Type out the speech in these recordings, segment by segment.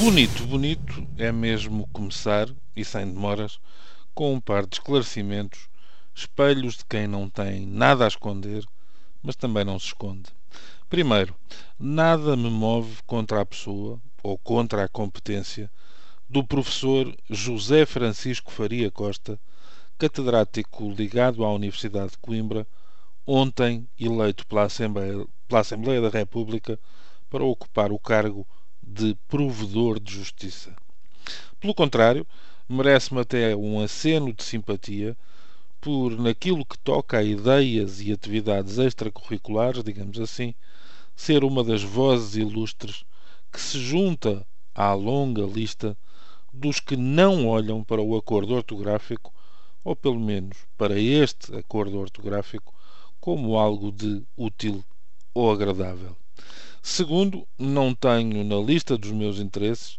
Bonito, bonito é mesmo começar, e sem demoras, com um par de esclarecimentos, espelhos de quem não tem nada a esconder, mas também não se esconde. Primeiro, nada me move contra a pessoa ou contra a competência do professor José Francisco Faria Costa, catedrático ligado à Universidade de Coimbra, ontem eleito pela Assembleia, pela Assembleia da República para ocupar o cargo provedor de justiça. Pelo contrário, merece-me até um aceno de simpatia por, naquilo que toca a ideias e atividades extracurriculares, digamos assim, ser uma das vozes ilustres que se junta à longa lista dos que não olham para o acordo ortográfico, ou pelo menos para este acordo ortográfico, como algo de útil ou agradável. Segundo, não tenho na lista dos meus interesses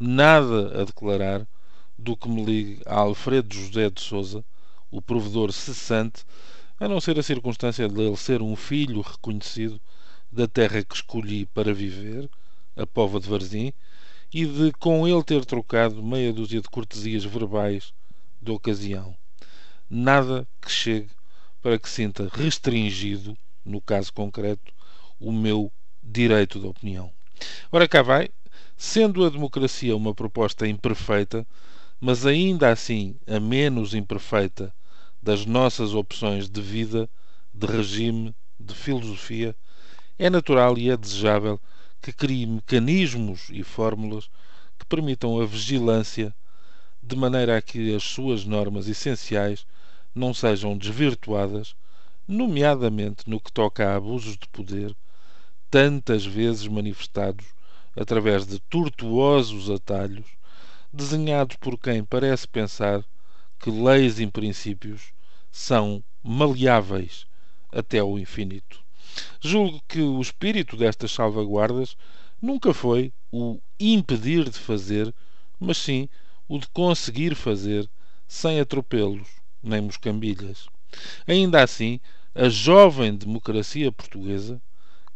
nada a declarar do que me ligue a Alfredo José de Souza, o provedor cessante, a não ser a circunstância de ele ser um filho reconhecido da terra que escolhi para viver, a Pova de Varzim, e de com ele ter trocado meia dúzia de cortesias verbais da ocasião. Nada que chegue para que sinta restringido, no caso concreto, o meu direito de opinião. Ora cá vai, sendo a democracia uma proposta imperfeita, mas ainda assim a menos imperfeita das nossas opções de vida, de regime, de filosofia, é natural e é desejável que crie mecanismos e fórmulas que permitam a vigilância de maneira a que as suas normas essenciais não sejam desvirtuadas, nomeadamente no que toca a abusos de poder tantas vezes manifestados através de tortuosos atalhos, desenhados por quem parece pensar que leis e princípios são maleáveis até ao infinito. Julgo que o espírito destas salvaguardas nunca foi o impedir de fazer, mas sim o de conseguir fazer sem atropelos nem moscambilhas. Ainda assim, a jovem democracia portuguesa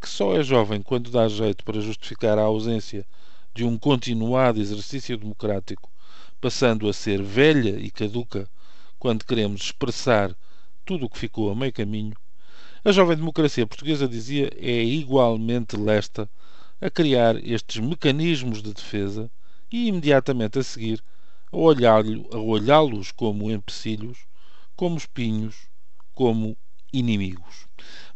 que só é jovem quando dá jeito para justificar a ausência de um continuado exercício democrático, passando a ser velha e caduca quando queremos expressar tudo o que ficou a meio caminho, a jovem democracia portuguesa dizia é igualmente lesta a criar estes mecanismos de defesa e imediatamente a seguir a olhá-los como empecilhos, como espinhos, como inimigos.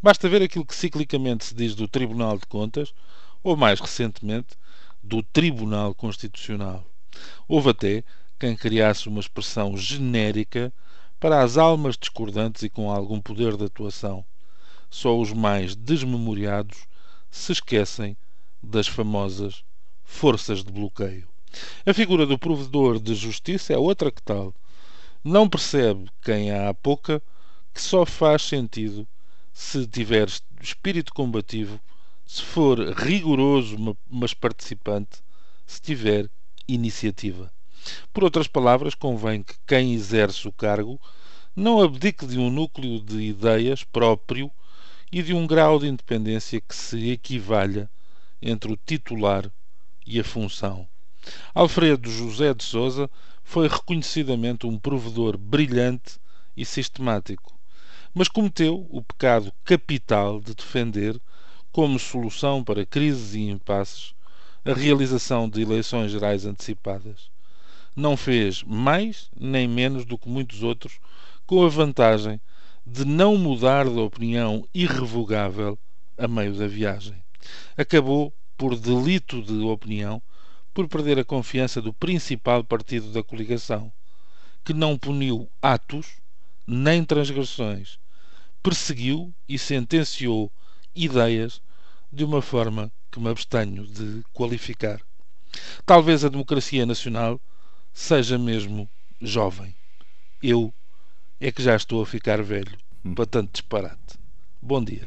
Basta ver aquilo que ciclicamente se diz do Tribunal de Contas, ou mais recentemente, do Tribunal Constitucional. Houve até quem criasse uma expressão genérica para as almas discordantes e com algum poder de atuação. Só os mais desmemoriados se esquecem das famosas forças de bloqueio. A figura do provedor de justiça é outra que tal. Não percebe quem há pouca que só faz sentido se tiver espírito combativo, se for rigoroso, mas participante, se tiver iniciativa. Por outras palavras, convém que quem exerce o cargo não abdique de um núcleo de ideias próprio e de um grau de independência que se equivalha entre o titular e a função. Alfredo José de Souza foi reconhecidamente um provedor brilhante e sistemático mas cometeu o pecado capital de defender, como solução para crises e impasses, a realização de eleições gerais antecipadas. Não fez mais nem menos do que muitos outros, com a vantagem de não mudar de opinião irrevogável a meio da viagem. Acabou, por delito de opinião, por perder a confiança do principal partido da coligação, que não puniu atos nem transgressões, perseguiu e sentenciou ideias de uma forma que me abstenho de qualificar. Talvez a democracia nacional seja mesmo jovem. Eu é que já estou a ficar velho para tanto disparate. Bom dia.